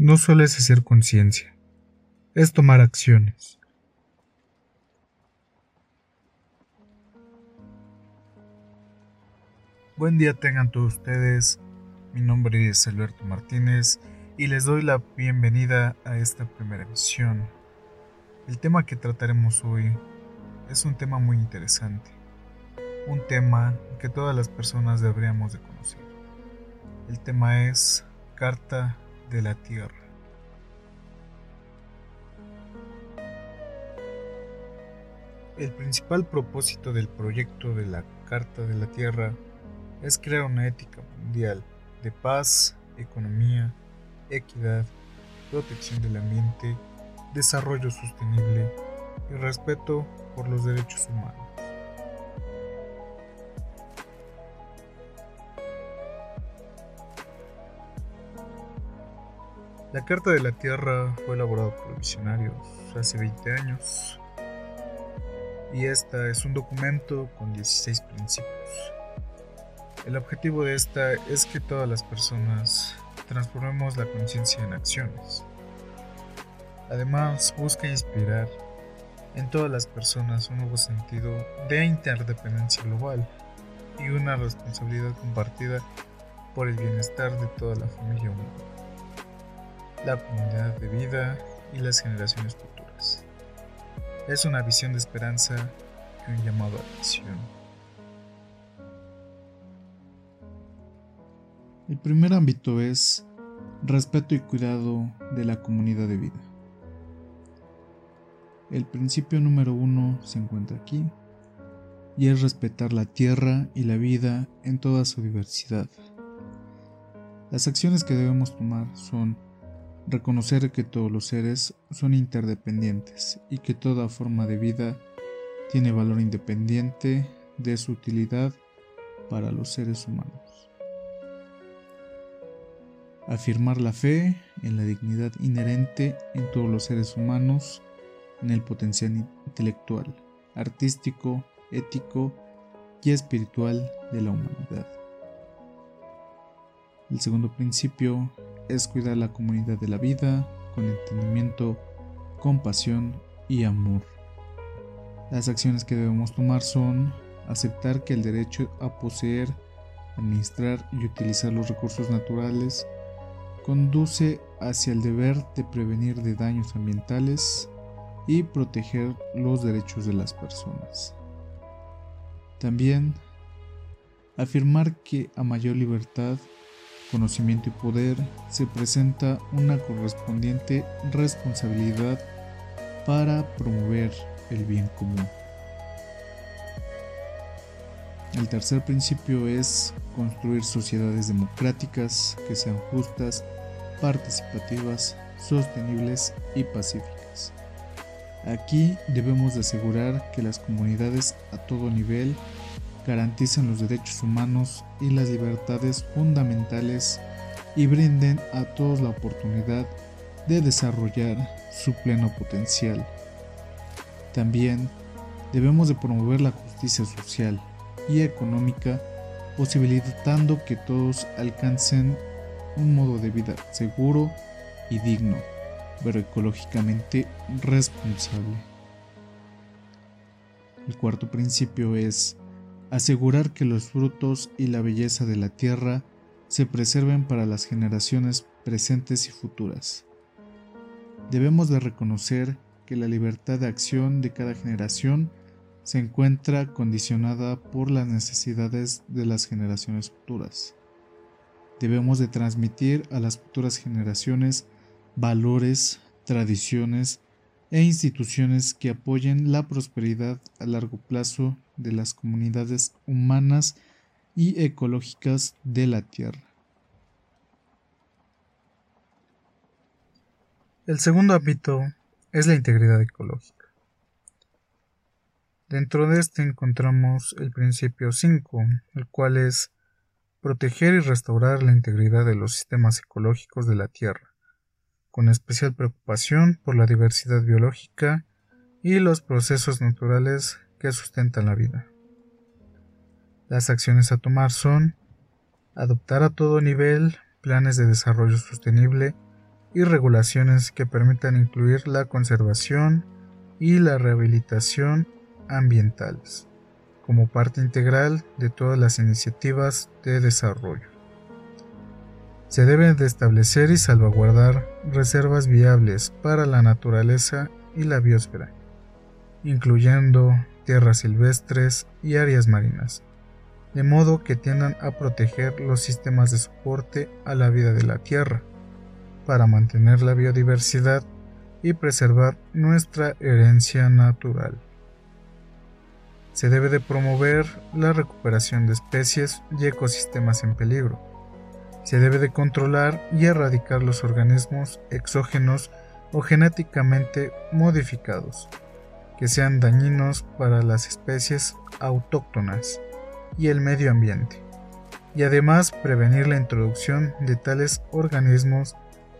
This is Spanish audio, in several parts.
no solo es hacer conciencia, es tomar acciones. Buen día tengan todos ustedes, mi nombre es Alberto Martínez y les doy la bienvenida a esta primera emisión. El tema que trataremos hoy es un tema muy interesante, un tema que todas las personas deberíamos de conocer. El tema es Carta de la Tierra. El principal propósito del proyecto de la Carta de la Tierra es crear una ética mundial de paz, economía, equidad, protección del ambiente, desarrollo sostenible y respeto por los derechos humanos. La Carta de la Tierra fue elaborada por visionarios hace 20 años y esta es un documento con 16 principios. El objetivo de esta es que todas las personas transformemos la conciencia en acciones. Además, busca inspirar en todas las personas un nuevo sentido de interdependencia global y una responsabilidad compartida por el bienestar de toda la familia humana la comunidad de vida y las generaciones futuras. Es una visión de esperanza y un llamado a acción. El primer ámbito es respeto y cuidado de la comunidad de vida. El principio número uno se encuentra aquí y es respetar la tierra y la vida en toda su diversidad. Las acciones que debemos tomar son reconocer que todos los seres son interdependientes y que toda forma de vida tiene valor independiente de su utilidad para los seres humanos. Afirmar la fe en la dignidad inherente en todos los seres humanos, en el potencial intelectual, artístico, ético y espiritual de la humanidad. El segundo principio es cuidar la comunidad de la vida con entendimiento, compasión y amor. Las acciones que debemos tomar son aceptar que el derecho a poseer, administrar y utilizar los recursos naturales conduce hacia el deber de prevenir de daños ambientales y proteger los derechos de las personas. También afirmar que a mayor libertad conocimiento y poder, se presenta una correspondiente responsabilidad para promover el bien común. El tercer principio es construir sociedades democráticas que sean justas, participativas, sostenibles y pacíficas. Aquí debemos de asegurar que las comunidades a todo nivel garanticen los derechos humanos y las libertades fundamentales y brinden a todos la oportunidad de desarrollar su pleno potencial. También debemos de promover la justicia social y económica, posibilitando que todos alcancen un modo de vida seguro y digno, pero ecológicamente responsable. El cuarto principio es asegurar que los frutos y la belleza de la tierra se preserven para las generaciones presentes y futuras. Debemos de reconocer que la libertad de acción de cada generación se encuentra condicionada por las necesidades de las generaciones futuras. Debemos de transmitir a las futuras generaciones valores, tradiciones e instituciones que apoyen la prosperidad a largo plazo de las comunidades humanas y ecológicas de la Tierra. El segundo ámbito es la integridad ecológica. Dentro de este encontramos el principio 5, el cual es proteger y restaurar la integridad de los sistemas ecológicos de la Tierra, con especial preocupación por la diversidad biológica y los procesos naturales que sustentan la vida. Las acciones a tomar son adoptar a todo nivel planes de desarrollo sostenible y regulaciones que permitan incluir la conservación y la rehabilitación ambientales como parte integral de todas las iniciativas de desarrollo. Se deben de establecer y salvaguardar reservas viables para la naturaleza y la biosfera, incluyendo tierras silvestres y áreas marinas, de modo que tiendan a proteger los sistemas de soporte a la vida de la Tierra, para mantener la biodiversidad y preservar nuestra herencia natural. Se debe de promover la recuperación de especies y ecosistemas en peligro. Se debe de controlar y erradicar los organismos exógenos o genéticamente modificados que sean dañinos para las especies autóctonas y el medio ambiente, y además prevenir la introducción de tales organismos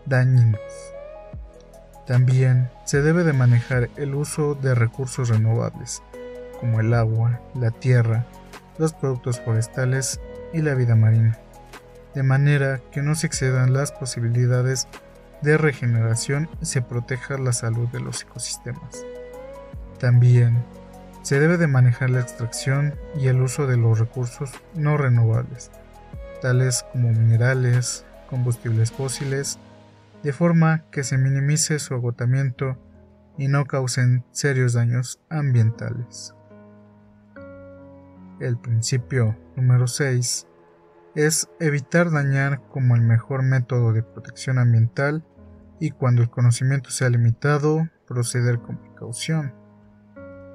dañinos. También se debe de manejar el uso de recursos renovables, como el agua, la tierra, los productos forestales y la vida marina, de manera que no se excedan las posibilidades de regeneración y se proteja la salud de los ecosistemas. También se debe de manejar la extracción y el uso de los recursos no renovables, tales como minerales, combustibles fósiles, de forma que se minimice su agotamiento y no causen serios daños ambientales. El principio número 6 es evitar dañar como el mejor método de protección ambiental y cuando el conocimiento sea limitado, proceder con precaución.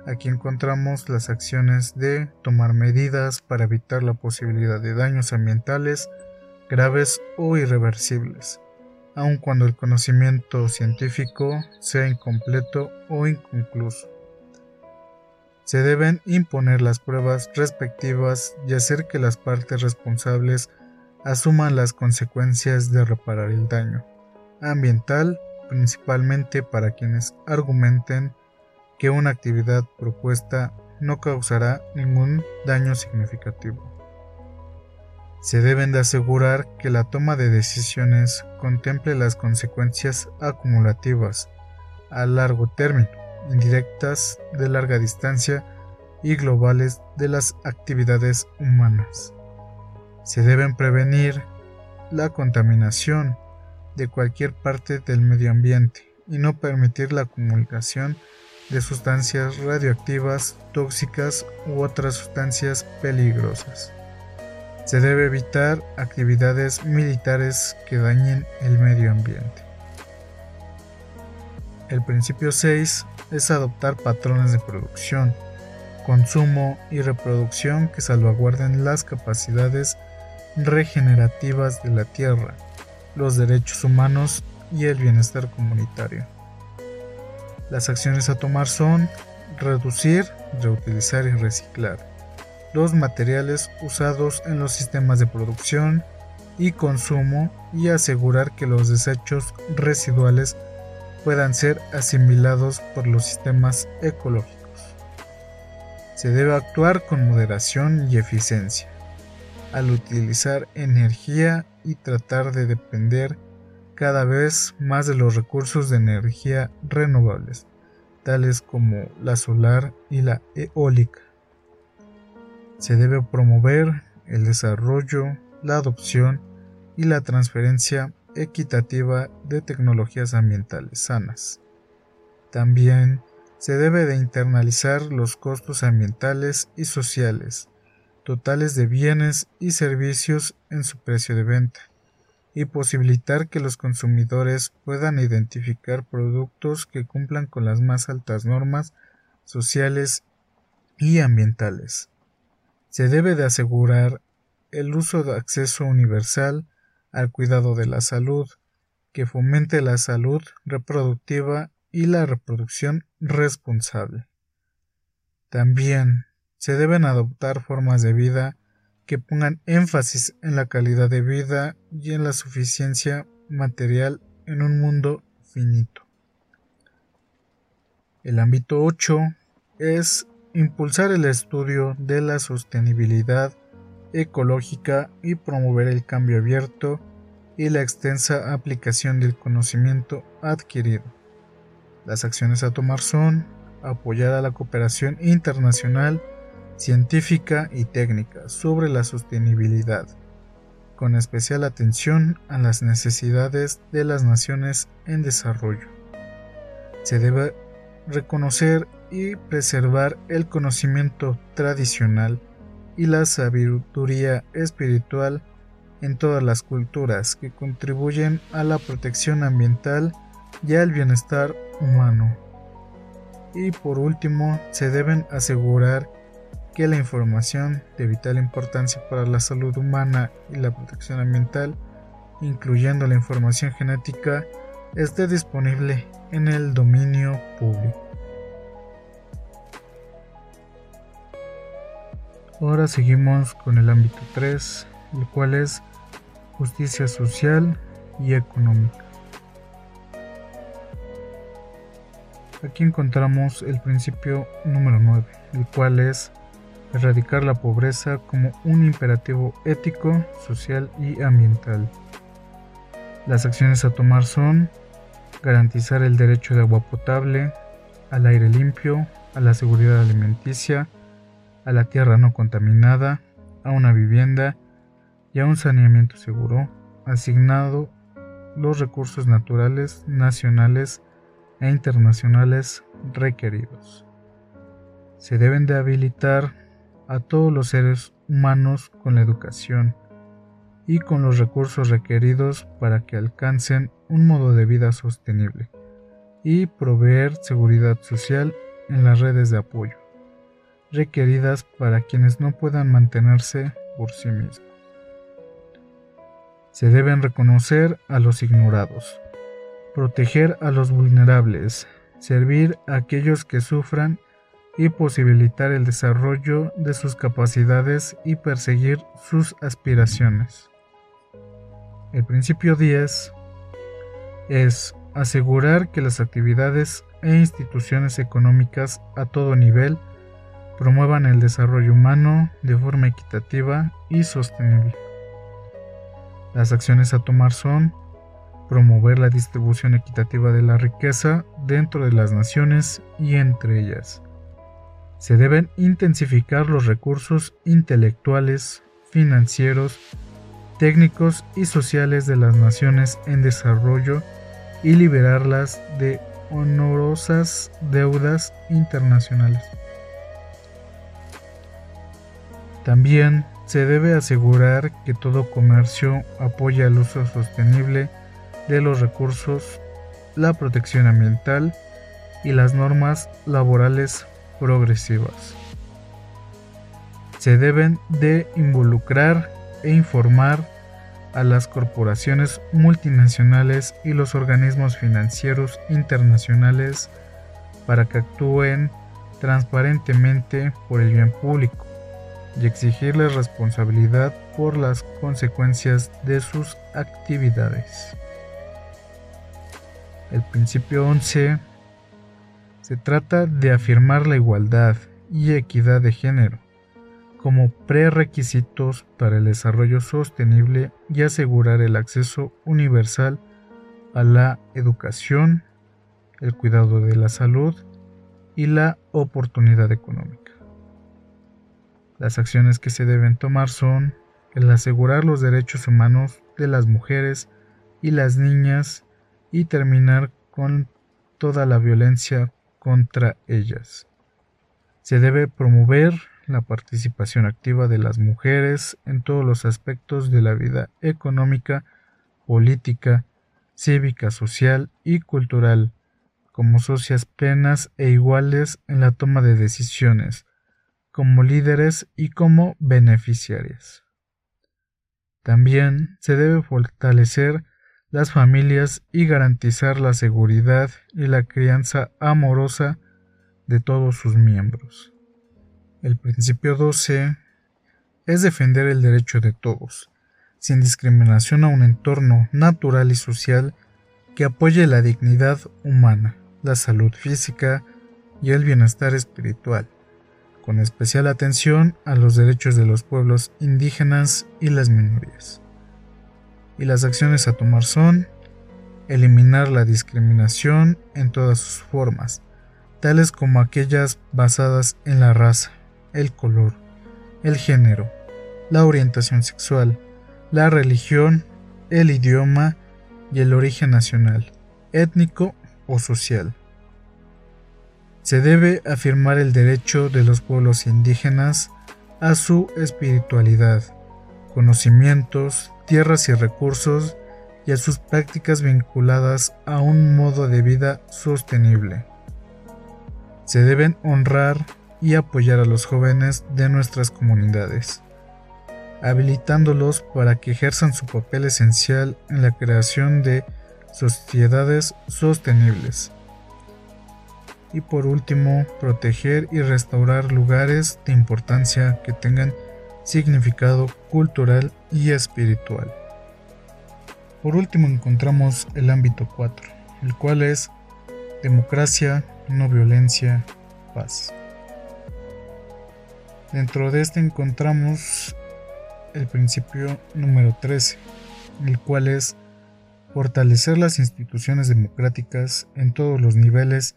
Aquí encontramos las acciones de tomar medidas para evitar la posibilidad de daños ambientales graves o irreversibles, aun cuando el conocimiento científico sea incompleto o inconcluso. Se deben imponer las pruebas respectivas y hacer que las partes responsables asuman las consecuencias de reparar el daño ambiental, principalmente para quienes argumenten que una actividad propuesta no causará ningún daño significativo. Se deben de asegurar que la toma de decisiones contemple las consecuencias acumulativas a largo término, indirectas, de larga distancia y globales de las actividades humanas. Se deben prevenir la contaminación de cualquier parte del medio ambiente y no permitir la acumulación de sustancias radioactivas, tóxicas u otras sustancias peligrosas. Se debe evitar actividades militares que dañen el medio ambiente. El principio 6 es adoptar patrones de producción, consumo y reproducción que salvaguarden las capacidades regenerativas de la tierra, los derechos humanos y el bienestar comunitario. Las acciones a tomar son reducir, reutilizar y reciclar los materiales usados en los sistemas de producción y consumo y asegurar que los desechos residuales puedan ser asimilados por los sistemas ecológicos. Se debe actuar con moderación y eficiencia al utilizar energía y tratar de depender cada vez más de los recursos de energía renovables, tales como la solar y la eólica. Se debe promover el desarrollo, la adopción y la transferencia equitativa de tecnologías ambientales sanas. También se debe de internalizar los costos ambientales y sociales totales de bienes y servicios en su precio de venta y posibilitar que los consumidores puedan identificar productos que cumplan con las más altas normas sociales y ambientales. Se debe de asegurar el uso de acceso universal al cuidado de la salud, que fomente la salud reproductiva y la reproducción responsable. También se deben adoptar formas de vida que pongan énfasis en la calidad de vida y en la suficiencia material en un mundo finito. El ámbito 8 es impulsar el estudio de la sostenibilidad ecológica y promover el cambio abierto y la extensa aplicación del conocimiento adquirido. Las acciones a tomar son apoyar a la cooperación internacional, científica y técnica sobre la sostenibilidad, con especial atención a las necesidades de las naciones en desarrollo. Se debe reconocer y preservar el conocimiento tradicional y la sabiduría espiritual en todas las culturas que contribuyen a la protección ambiental y al bienestar humano. Y por último, se deben asegurar que la información de vital importancia para la salud humana y la protección ambiental, incluyendo la información genética, esté disponible en el dominio público. Ahora seguimos con el ámbito 3, el cual es justicia social y económica. Aquí encontramos el principio número 9, el cual es erradicar la pobreza como un imperativo ético, social y ambiental. Las acciones a tomar son garantizar el derecho de agua potable, al aire limpio, a la seguridad alimenticia, a la tierra no contaminada, a una vivienda y a un saneamiento seguro, asignado los recursos naturales, nacionales e internacionales requeridos. Se deben de habilitar a todos los seres humanos con la educación y con los recursos requeridos para que alcancen un modo de vida sostenible y proveer seguridad social en las redes de apoyo requeridas para quienes no puedan mantenerse por sí mismos. Se deben reconocer a los ignorados, proteger a los vulnerables, servir a aquellos que sufran y posibilitar el desarrollo de sus capacidades y perseguir sus aspiraciones. El principio 10 es asegurar que las actividades e instituciones económicas a todo nivel promuevan el desarrollo humano de forma equitativa y sostenible. Las acciones a tomar son promover la distribución equitativa de la riqueza dentro de las naciones y entre ellas. Se deben intensificar los recursos intelectuales, financieros, técnicos y sociales de las naciones en desarrollo y liberarlas de honorosas deudas internacionales. También se debe asegurar que todo comercio apoya el uso sostenible de los recursos, la protección ambiental y las normas laborales progresivas. Se deben de involucrar e informar a las corporaciones multinacionales y los organismos financieros internacionales para que actúen transparentemente por el bien público y exigirles responsabilidad por las consecuencias de sus actividades. El principio 11 se trata de afirmar la igualdad y equidad de género como prerequisitos para el desarrollo sostenible y asegurar el acceso universal a la educación, el cuidado de la salud y la oportunidad económica. Las acciones que se deben tomar son el asegurar los derechos humanos de las mujeres y las niñas y terminar con toda la violencia contra ellas. Se debe promover la participación activa de las mujeres en todos los aspectos de la vida económica, política, cívica, social y cultural, como socias plenas e iguales en la toma de decisiones, como líderes y como beneficiarias. También se debe fortalecer las familias y garantizar la seguridad y la crianza amorosa de todos sus miembros. El principio 12 es defender el derecho de todos, sin discriminación a un entorno natural y social que apoye la dignidad humana, la salud física y el bienestar espiritual con especial atención a los derechos de los pueblos indígenas y las minorías. Y las acciones a tomar son eliminar la discriminación en todas sus formas, tales como aquellas basadas en la raza, el color, el género, la orientación sexual, la religión, el idioma y el origen nacional, étnico o social. Se debe afirmar el derecho de los pueblos indígenas a su espiritualidad, conocimientos, tierras y recursos y a sus prácticas vinculadas a un modo de vida sostenible. Se deben honrar y apoyar a los jóvenes de nuestras comunidades, habilitándolos para que ejerzan su papel esencial en la creación de sociedades sostenibles. Y por último, proteger y restaurar lugares de importancia que tengan significado cultural y espiritual. Por último encontramos el ámbito 4, el cual es democracia, no violencia, paz. Dentro de este encontramos el principio número 13, el cual es fortalecer las instituciones democráticas en todos los niveles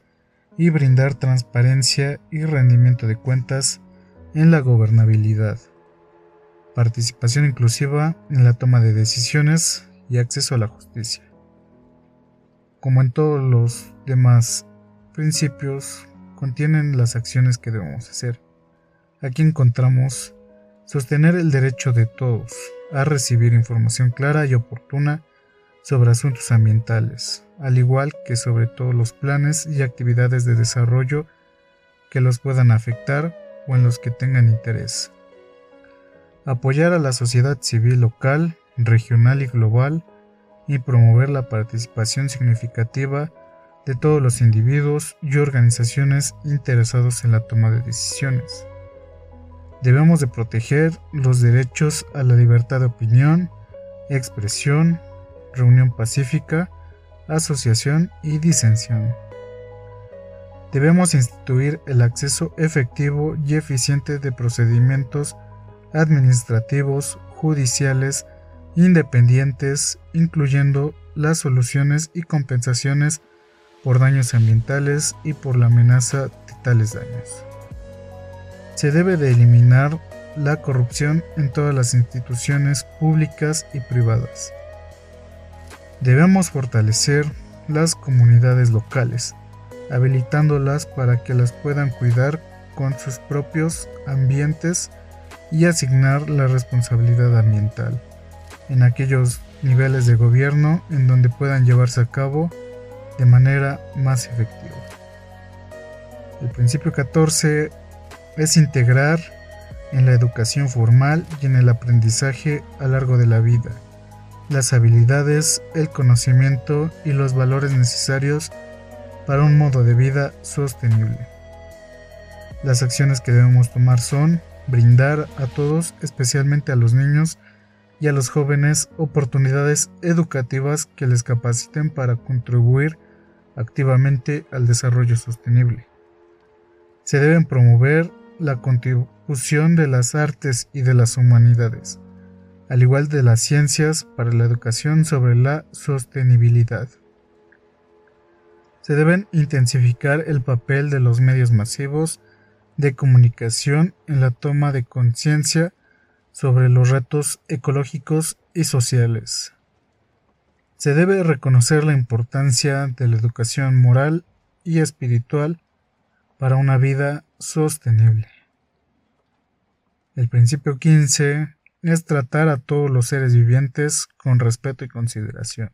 y brindar transparencia y rendimiento de cuentas en la gobernabilidad. Participación inclusiva en la toma de decisiones y acceso a la justicia. Como en todos los demás principios, contienen las acciones que debemos hacer. Aquí encontramos sostener el derecho de todos a recibir información clara y oportuna sobre asuntos ambientales, al igual que sobre todos los planes y actividades de desarrollo que los puedan afectar o en los que tengan interés. Apoyar a la sociedad civil local regional y global y promover la participación significativa de todos los individuos y organizaciones interesados en la toma de decisiones. Debemos de proteger los derechos a la libertad de opinión, expresión, reunión pacífica, asociación y disensión. Debemos instituir el acceso efectivo y eficiente de procedimientos administrativos, judiciales, independientes, incluyendo las soluciones y compensaciones por daños ambientales y por la amenaza de tales daños. Se debe de eliminar la corrupción en todas las instituciones públicas y privadas. Debemos fortalecer las comunidades locales, habilitándolas para que las puedan cuidar con sus propios ambientes y asignar la responsabilidad ambiental en aquellos niveles de gobierno en donde puedan llevarse a cabo de manera más efectiva. El principio 14 es integrar en la educación formal y en el aprendizaje a largo de la vida las habilidades, el conocimiento y los valores necesarios para un modo de vida sostenible. Las acciones que debemos tomar son brindar a todos, especialmente a los niños, y a los jóvenes oportunidades educativas que les capaciten para contribuir activamente al desarrollo sostenible. Se deben promover la contribución de las artes y de las humanidades, al igual de las ciencias para la educación sobre la sostenibilidad. Se deben intensificar el papel de los medios masivos de comunicación en la toma de conciencia sobre los retos ecológicos y sociales. Se debe reconocer la importancia de la educación moral y espiritual para una vida sostenible. El principio 15 es tratar a todos los seres vivientes con respeto y consideración.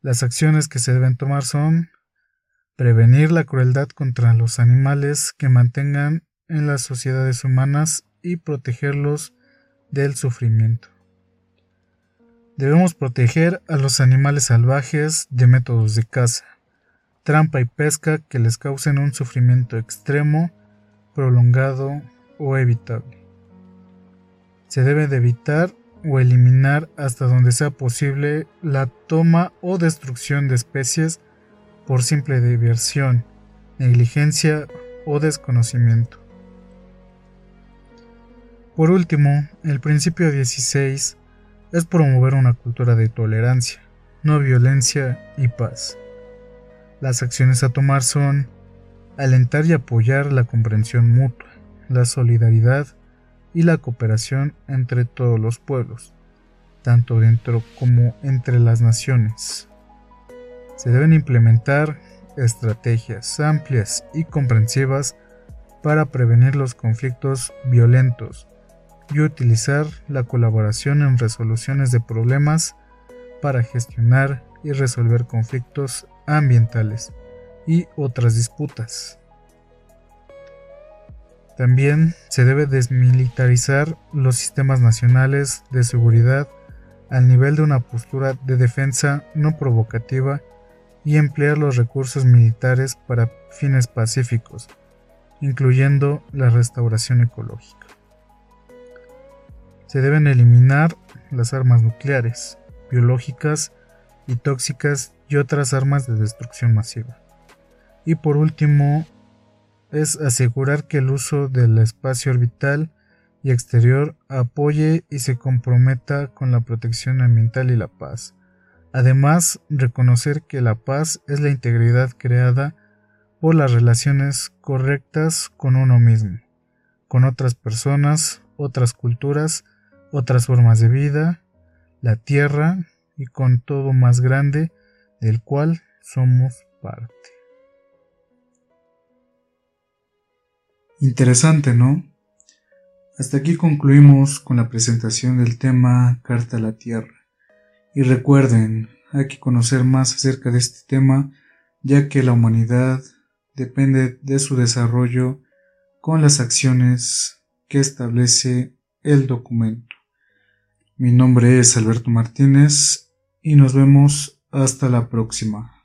Las acciones que se deben tomar son prevenir la crueldad contra los animales que mantengan en las sociedades humanas y protegerlos del sufrimiento. Debemos proteger a los animales salvajes de métodos de caza, trampa y pesca que les causen un sufrimiento extremo, prolongado o evitable. Se debe de evitar o eliminar hasta donde sea posible la toma o destrucción de especies por simple diversión, negligencia o desconocimiento. Por último, el principio 16 es promover una cultura de tolerancia, no violencia y paz. Las acciones a tomar son alentar y apoyar la comprensión mutua, la solidaridad y la cooperación entre todos los pueblos, tanto dentro como entre las naciones. Se deben implementar estrategias amplias y comprensivas para prevenir los conflictos violentos y utilizar la colaboración en resoluciones de problemas para gestionar y resolver conflictos ambientales y otras disputas. También se debe desmilitarizar los sistemas nacionales de seguridad al nivel de una postura de defensa no provocativa y emplear los recursos militares para fines pacíficos, incluyendo la restauración ecológica. Se deben eliminar las armas nucleares, biológicas y tóxicas y otras armas de destrucción masiva. Y por último, es asegurar que el uso del espacio orbital y exterior apoye y se comprometa con la protección ambiental y la paz. Además, reconocer que la paz es la integridad creada por las relaciones correctas con uno mismo, con otras personas, otras culturas, otras formas de vida, la tierra y con todo más grande del cual somos parte. Interesante, ¿no? Hasta aquí concluimos con la presentación del tema Carta a la Tierra. Y recuerden, hay que conocer más acerca de este tema, ya que la humanidad depende de su desarrollo con las acciones que establece el documento. Mi nombre es Alberto Martínez y nos vemos hasta la próxima.